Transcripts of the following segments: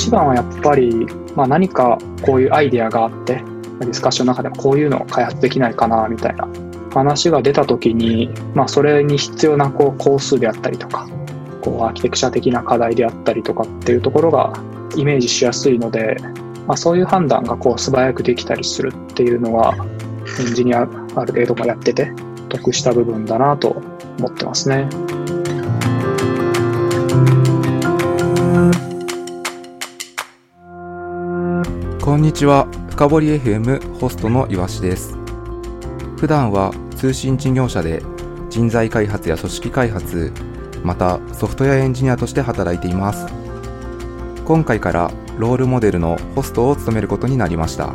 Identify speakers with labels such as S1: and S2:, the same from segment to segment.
S1: 一番はやっぱり、まあ、何かこういうアイデアがあってディスカッションの中でもこういうのを開発できないかなみたいな話が出た時に、まあ、それに必要なこう工数であったりとかこうアーキテクチャ的な課題であったりとかっていうところがイメージしやすいので、まあ、そういう判断がこう素早くできたりするっていうのはエンジニアある程度もやってて得した部分だなと思ってますね。
S2: こんにちは。深堀 FM ホストの岩しです。普段は通信事業者で人材開発や組織開発またソフトウェアエンジニアとして働いています。今回からロールモデルのホストを務めることになりました。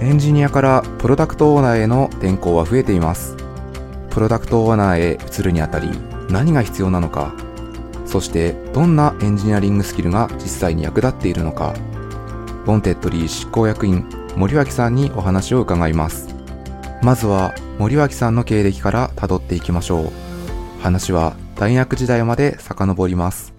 S2: エンジニアからプロダクトオーナーへの転向は増えています。プロダクトオーナーへ移るにあたり何が必要なのか。そしてどんなエンジニアリングスキルが実際に役立っているのか。ウォンテッドリー執行役員森脇さんにお話を伺います。まずは森脇さんの経歴からたどっていきましょう。話は大学時代まで遡ります。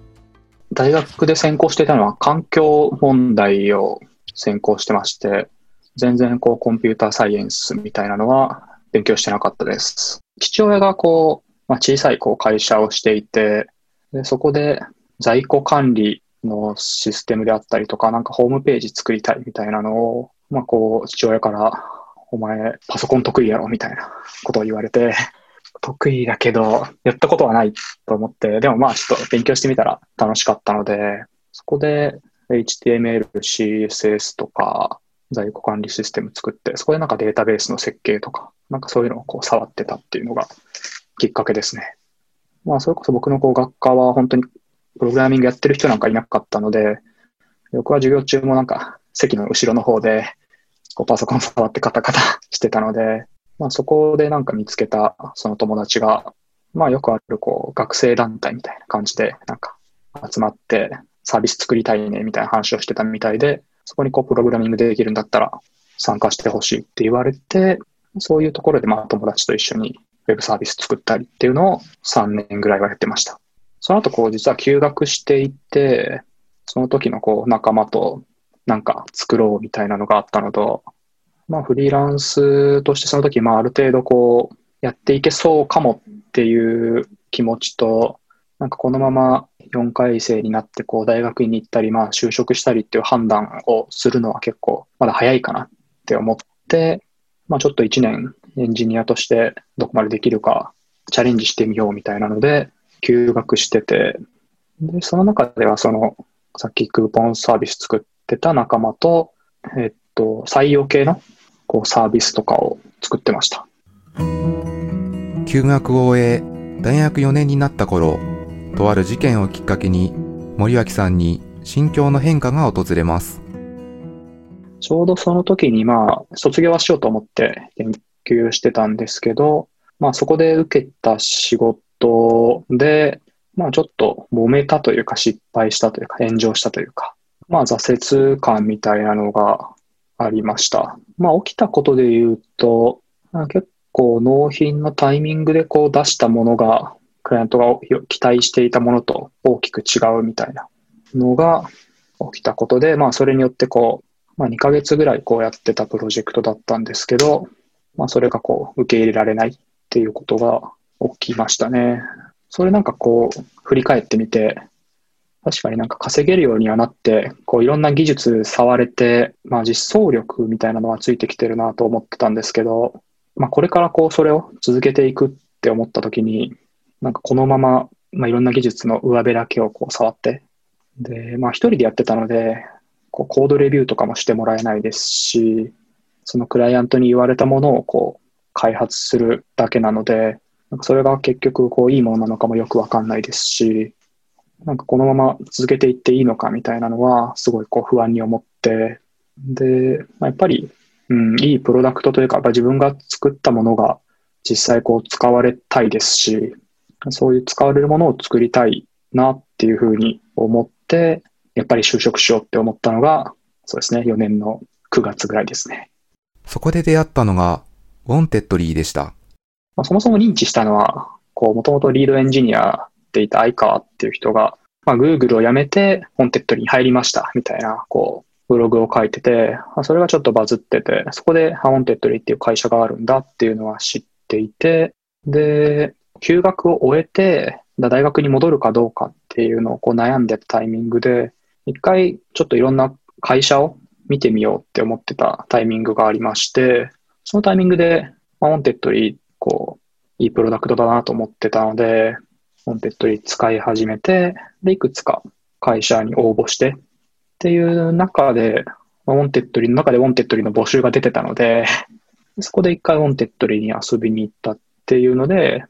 S1: 大学で専攻していたのは環境問題を専攻してまして全然こうコンピューターサイエンスみたいなのは勉強してなかったです。父親がこう、まあ、小さいこう会社をしていてでそこで在庫管理のシステムであったりとか、なんかホームページ作りたいみたいなのを、まあこう、父親から、お前、パソコン得意やろみたいなことを言われて、得意だけど、やったことはないと思って、でもまあちょっと勉強してみたら楽しかったので、そこで HTML、CSS とか、在庫管理システム作って、そこでなんかデータベースの設計とか、なんかそういうのをこう触ってたっていうのがきっかけですね。まあそれこそ僕のこう学科は本当にプログラミングやってる人なんかいなかったので、僕は授業中もなんか席の後ろの方でこうパソコン触ってカタカタしてたので、まあ、そこでなんか見つけたその友達が、まあよくあるこう学生団体みたいな感じでなんか集まってサービス作りたいねみたいな話をしてたみたいで、そこにこうプログラミングできるんだったら参加してほしいって言われて、そういうところでまあ友達と一緒にウェブサービス作ったりっていうのを3年ぐらいはやってました。その後こう実は休学していて、その時のこう仲間となんか作ろうみたいなのがあったのと、まあフリーランスとしてその時まあある程度こうやっていけそうかもっていう気持ちと、なんかこのまま4回生になってこう大学院に行ったり、まあ就職したりっていう判断をするのは結構まだ早いかなって思って、まあちょっと1年エンジニアとしてどこまでできるかチャレンジしてみようみたいなので、休学してて、で、その中ではその、さっきクーポンサービス作ってた仲間と、えっと、採用系のこうサービスとかを作ってました。
S2: 休学を終え、大学4年になった頃、とある事件をきっかけに、森脇さんに心境の変化が訪れます。
S1: ちょうどその時にまあ、卒業はしようと思って研究してたんですけど、まあそこで受けた仕事ことで、まあちょっと揉めたというか失敗したというか炎上したというか、まあ挫折感みたいなのがありました。まあ起きたことで言うと、結構納品のタイミングでこう出したものが、クライアントが期待していたものと大きく違うみたいなのが起きたことで、まあそれによってこう、まあ2ヶ月ぐらいこうやってたプロジェクトだったんですけど、まあそれがこう受け入れられないっていうことが起きましたね。それなんかこう、振り返ってみて、確かになんか稼げるようにはなって、こういろんな技術触れて、まあ実装力みたいなのはついてきてるなと思ってたんですけど、まあこれからこうそれを続けていくって思った時に、なんかこのまま、まあいろんな技術の上辺だけをこう触って、で、まあ一人でやってたので、こうコードレビューとかもしてもらえないですし、そのクライアントに言われたものをこう開発するだけなので、なんかそれが結局こういいものなのかもよくわかんないですし、なんかこのまま続けていっていいのかみたいなのはすごいこう不安に思って、で、まあ、やっぱり、うん、いいプロダクトというか、自分が作ったものが実際こう使われたいですし、そういう使われるものを作りたいなっていうふうに思って、やっぱり就職しようって思ったのが、そうですね、4年の9月ぐらいですね。
S2: そこで出会ったのが、ウォンテッドリーでした。
S1: まあ、そもそも認知したのは、こう、もともとリードエンジニアでいた相川っていう人が、まあ、Google を辞めて、ウォンテッドリーに入りました、みたいな、こう、ブログを書いてて、それがちょっとバズってて、そこではウォンテッドリーっていう会社があるんだっていうのは知っていて、で、休学を終えて、大学に戻るかどうかっていうのをこう悩んでたタイミングで、一回ちょっといろんな会社を見てみようって思ってたタイミングがありまして、そのタイミングで、ウォンテッドリー、いいプロダクトだなと思ってたので、ウォンテッドリー使い始めて、で、いくつか会社に応募して、っていう中で、ウォンテッドリーの中でウォンテッドリーの募集が出てたので、そこで一回ウォンテッドリーに遊びに行ったっていうので、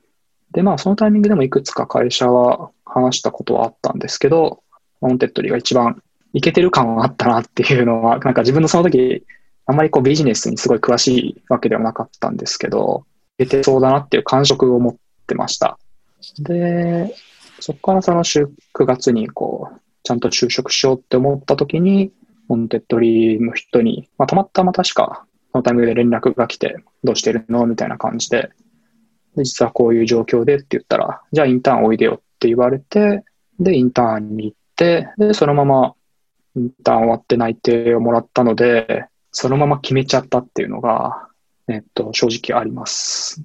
S1: で、まあそのタイミングでもいくつか会社は話したことはあったんですけど、ウォンテッドリーが一番いけてる感はあったなっていうのは、なんか自分のその時、あんまりこうビジネスにすごい詳しいわけではなかったんですけど、いけてそうだなっていう感触を持ってました。で、そこからその9月にこう、ちゃんと就職しようって思った時に、ウォンテッドリーの人に、まあ、たまたま確か、そのタイミングで連絡が来て、どうしてるのみたいな感じでで、実はこういう状況でって言ったら、じゃあインターンおいでよって言われて、で、インターンに行って、で、そのままインターン終わって内定をもらったので、そのまま決めちゃったっていうのが、えっと、正直あります。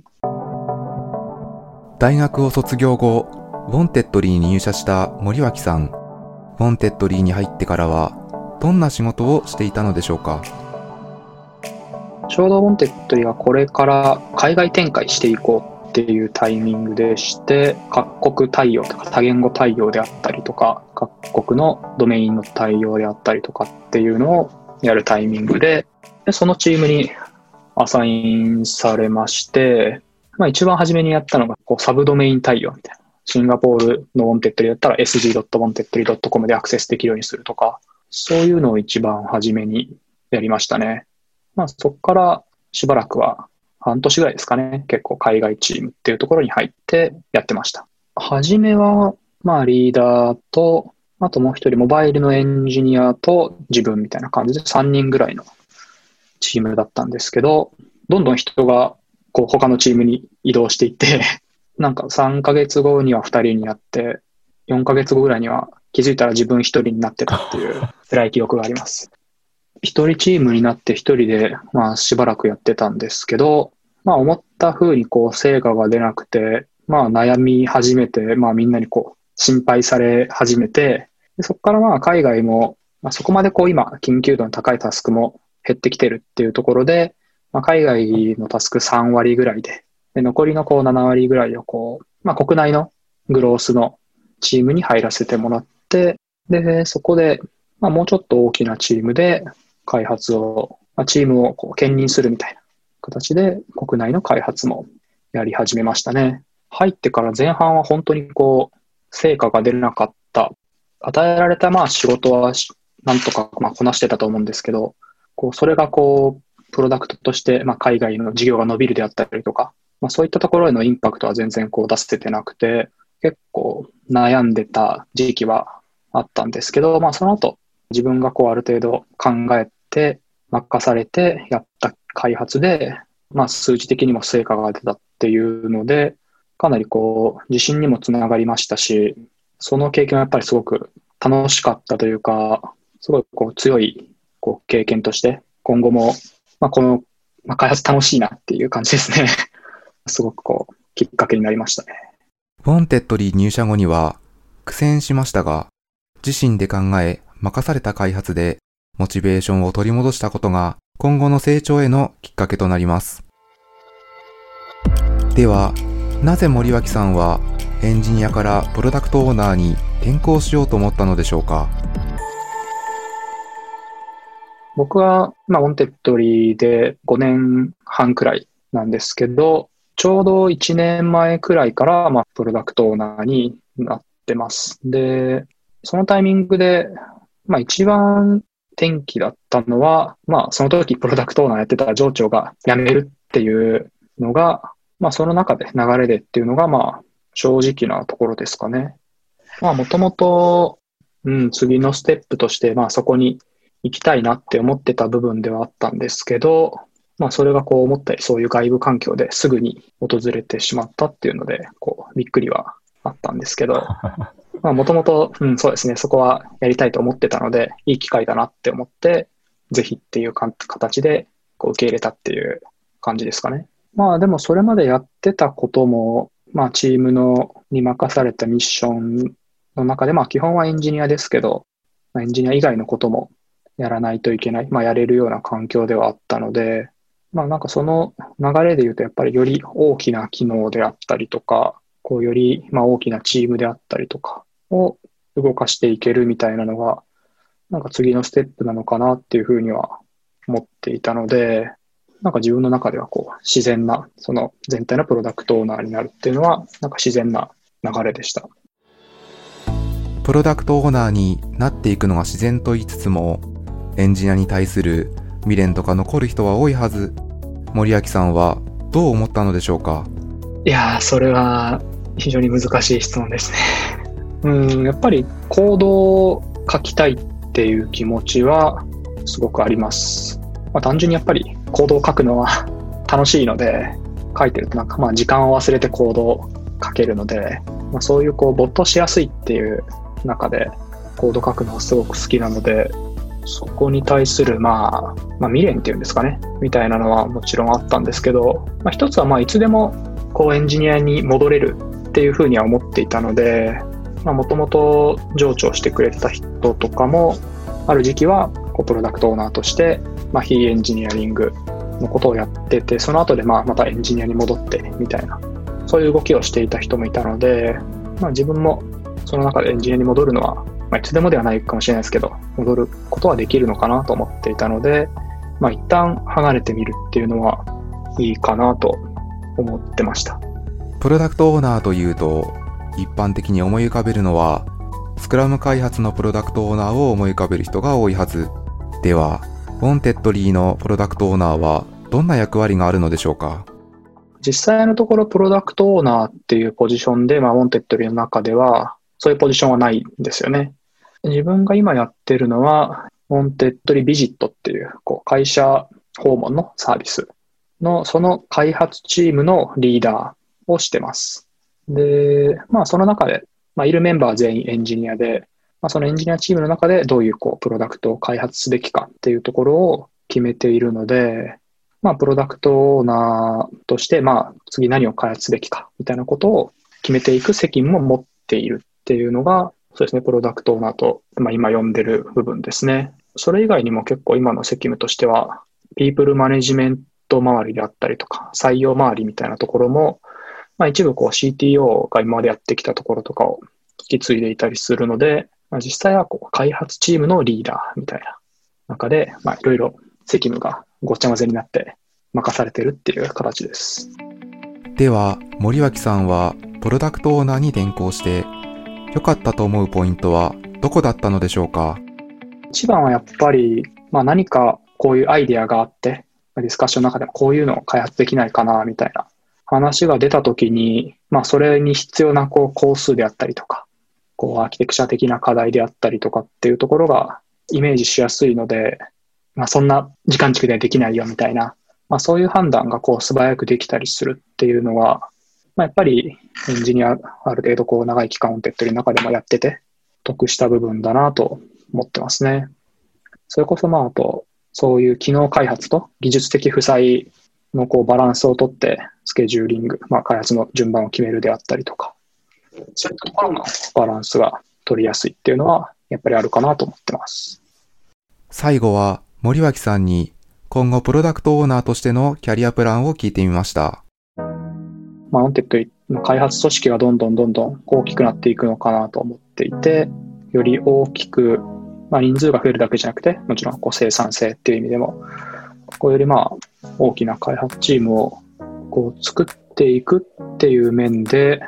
S2: 大学を卒業後、ウォンテッドリーに入社した森脇さん。ウォンテッドリーに入ってからは、どんな仕事をしていたのでしょうか？
S1: ちょうどウォンテッドリーはこれから海外展開していこうっていうタイミングでして、各国対応とか多言語対応であったりとか、各国のドメインの対応であったりとかっていうのをやるタイミングで、でそのチームにアサインされまして、まあ、一番初めにやったのがこうサブドメイン対応みたいな。シンガポールのウォンテッドリーだったら sg.wantedly.com でアクセスできるようにするとか、そういうのを一番初めにやりましたね。まあ、そこからしばらくは半年ぐらいですかね、結構海外チームっていうところに入ってやってました。はじめは、まあリーダーと、あともう一人モバイルのエンジニアと自分みたいな感じで3人ぐらいのチームだったんですけど、どんどん人がこう他のチームに移動していって なんか3ヶ月後には2人になって、4ヶ月後ぐらいには気づいたら自分1人になってたっていう 辛い記憶があります。一人チームになって一人で、まあ、しばらくやってたんですけど、まあ、思った風にこう、成果が出なくて、まあ、悩み始めて、まあ、みんなにこう、心配され始めて、そこからまあ、海外も、まあ、そこまでこう、今、緊急度の高いタスクも減ってきてるっていうところで、まあ、海外のタスク3割ぐらいで、で残りのこう、7割ぐらいをこう、まあ、国内のグロースのチームに入らせてもらって、で、そこで、まあ、もうちょっと大きなチームで、開発を、まあ、チームをこう兼任するみたいな形で国内の開発もやり始めましたね。入ってから前半は本当にこう、成果が出なかった。与えられたまあ仕事はなんとかまあこなしてたと思うんですけど、こうそれがこう、プロダクトとしてまあ海外の事業が伸びるであったりとか、まあ、そういったところへのインパクトは全然こう出せてなくて、結構悩んでた時期はあったんですけど、まあその後自分がこうある程度考えて、任されてやった開発で、まあ、数字的にも成果が出たっていうので、かなりこう、自信にもつながりましたし、その経験はやっぱりすごく楽しかったというか、すごいこう強いこう経験として、今後も、まあ、この、まあ、開発楽しいなっていう感じですね。すごくこう、きっかけになりましたね。
S2: ウォンテッドリー入社後には苦戦しましたが、自身で考え任された開発でモチベーションを取り戻したことが今後の成長へのきっかけとなります。では、なぜ森脇さんはエンジニアからプロダクトオーナーに転向しようと思ったのでしょうか？
S1: 僕は、まあ、ウォンテッドリーで5年半くらいなんですけど、ちょうど1年前くらいから、まあ、プロダクトオーナーになってます。で、そのタイミングで、まあ、一番転機だったのは、まあ、その時プロダクトオーナーやってた上長が辞めるっていうのが、まあ、その中で流れでっていうのが、まあ、正直なところですかね。まあ、もともと、うん、次のステップとして、まあ、そこに行きたいなって思ってた部分ではあったんですけど、まあ、それがこう思ったり、そういう外部環境ですぐに訪れてしまったっていうので、こう、びっくりはあったんですけど、まあもともと、うん、そうですね、そこはやりたいと思ってたので、いい機会だなって思って、ぜひっていうか形でこう受け入れたっていう感じですかね。まあでもそれまでやってたことも、まあチームのに任されたミッションの中で、まあ基本はエンジニアですけど、まあ、エンジニア以外のこともやらないといけない、まあやれるような環境ではあったので、まあなんかその流れで言うとやっぱりより大きな機能であったりとか、こうよりまあ大きなチームであったりとかを動かしていけるみたいなのが、なんか次のステップなのかなっていうふうには思っていたので、なんか自分の中ではこう自然な、その全体のプロダクトオーナーになるっていうのは、なんか自然な流れでした。
S2: プロダクトオーナーになっていくのが自然と言いつつも、エンジニアに対する未練とか残る人は多いはず。森脇さんはどう思ったのでしょうか？
S1: いやそれは非常に難しい質問ですね。うん、やっぱりコードを書きたいっていう気持ちはすごくあります。まあ、単純にやっぱりコードを書くのは 楽しいので、書いてるとなんかまあ時間を忘れてコードを書けるので、まあ、そういうこう没頭しやすいっていう中でコード書くのがすごく好きなので、そこに対する、まあ、まあ、未練っていうんですかね、みたいなのはもちろんあったんですけど、まあ、一つはまあいつでもこうエンジニアに戻れるっていうふうには思っていたので、もともと上長してくれてた人とかも、ある時期はこうプロダクトオーナーとして、まあ、非エンジニアリングのことをやってて、その後でまあまたエンジニアに戻ってみたいな、そういう動きをしていた人もいたので、まあ、自分もその中でエンジニアに戻るのは、まあ、いつでもではないかもしれないですけど、戻ることはできるのかなと思っていたので、まあ、一旦離れてみるっていうのはいいかなと思ってました。
S2: プロダクトオーナーというと、一般的に思い浮かべるのは、スクラム開発のプロダクトオーナーを思い浮かべる人が多いはず。では、ウォンテッドリーのプロダクトオーナーはどんな役割があるのでしょうか？
S1: 実際のところプロダクトオーナーっていうポジションで、まあ、ウォンテッドリーの中では、そういうポジションはないんですよね。自分が今やってるのは、ウォンテッドリービジットっていう、こう会社訪問のサービスの、その開発チームのリーダーをしてます。で、まあその中で、まあいるメンバー全員エンジニアで、まあそのエンジニアチームの中でどういうこうプロダクトを開発すべきかっていうところを決めているので、まあプロダクトオーナーとして、まあ次何を開発すべきかみたいなことを決めていく責任も持っているっていうのが、そうですね、プロダクトオーナーと、まあ、今読んでる部分ですね。それ以外にも結構今の責務としては、ピープルマネジメント周りであったりとか、採用周りみたいなところも、まあ、一部こう CTO が今までやってきたところとかを引き継いでいたりするので、まあ、実際はこう開発チームのリーダーみたいな中で、まあ、いろいろ責務がごちゃ混ぜになって任されてるっていう形です。
S2: では、森脇さんはプロダクトオーナーに転向して良かったと思うポイントはどこだったのでしょうか？
S1: 一番はやっぱり、まあ、何かこういうアイデアがあって、ディスカッションの中でもこういうのを開発できないかな、みたいな話が出たときに、まあ、それに必要なこう工数であったりとか、こうアーキテクチャ的な課題であったりとかっていうところがイメージしやすいので、まあ、そんな時間軸ではできないよみたいな、まあ、そういう判断がこう素早くできたりするっていうのは、まあ、やっぱりエンジニア、ある程度こう長い期間を手っ取りの中でもやってて、得した部分だなと思ってますね。それこそまあ、あと、そういう機能開発と技術的負債のこうバランスをとって、スケジューリング、まあ、開発の順番を決めるであったりとか、そういったところのバランスが取りやすいっていうのは、やっぱりあるかなと思ってます。
S2: 最後は、森脇さんに今後プロダクトオーナーとしてのキャリアプランを聞いてみました。
S1: まあ、ウォンテッドリーの開発組織がどんどんどんどん大きくなっていくのかなと思っていて、より大きく、まあ、人数が増えるだけじゃなくて、もちろんこう生産性っていう意味でも、こうよりまあ大きな開発チームをこう作っていくっていう面で、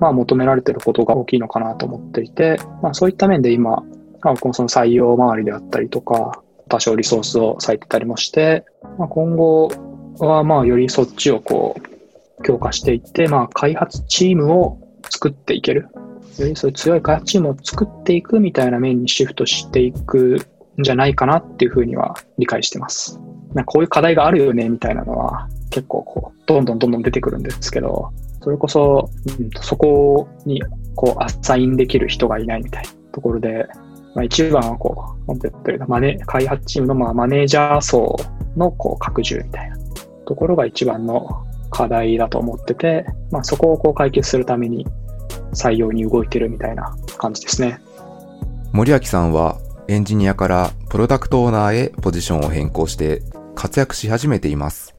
S1: まあ、求められてることが大きいのかなと思っていて、まあ、そういった面で今、まあ、このその採用周りであったりとか、多少リソースを割いてたりもして、まあ、今後はまあよりそっちをこう強化していって、まあ、開発チームを作っていける。よりそういう強い開発チームを作っていくみたいな面にシフトしていくんじゃないかなっていうふうには理解してます。なこういう課題があるよねみたいなのは結構こう、どんどんどんどん出てくるんですけど、それこそ、うん、そこにこう、アサインできる人がいないみたいなところで、まあ、一番はこう、なんて言ったらマネ、開発チームのまあマネージャー層のこう拡充みたいなところが一番の課題だと思ってて、まあ、そこをこう解決するために採用に動いてるみたいな感じですね。
S2: 森脇さんはエンジニアからプロダクトオーナーへポジションを変更して活躍し始めています。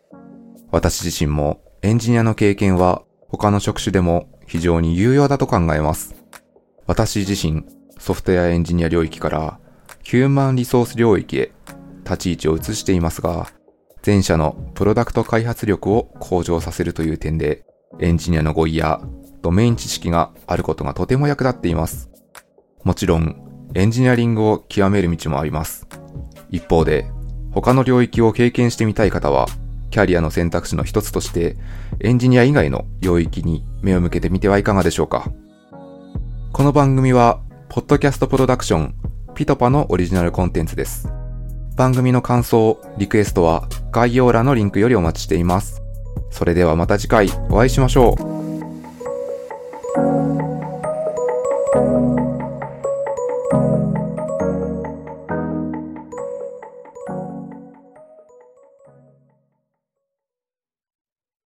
S2: 私自身もエンジニアの経験は他の職種でも非常に有用だと考えます。私自身ソフトウェアエンジニア領域からヒューマンリソース領域へ立ち位置を移していますが、前者のプロダクト開発力を向上させるという点で、エンジニアの語彙やドメイン知識があることがとても役立っています。もちろん、エンジニアリングを極める道もあります。一方で、他の領域を経験してみたい方は、キャリアの選択肢の一つとして、エンジニア以外の領域に目を向けてみてはいかがでしょうか。この番組は、ポッドキャストプロダクション、ピトパのオリジナルコンテンツです。番組の感想、リクエストは概要欄のリンクよりお待ちしています。それではまた次回お会いしましょう。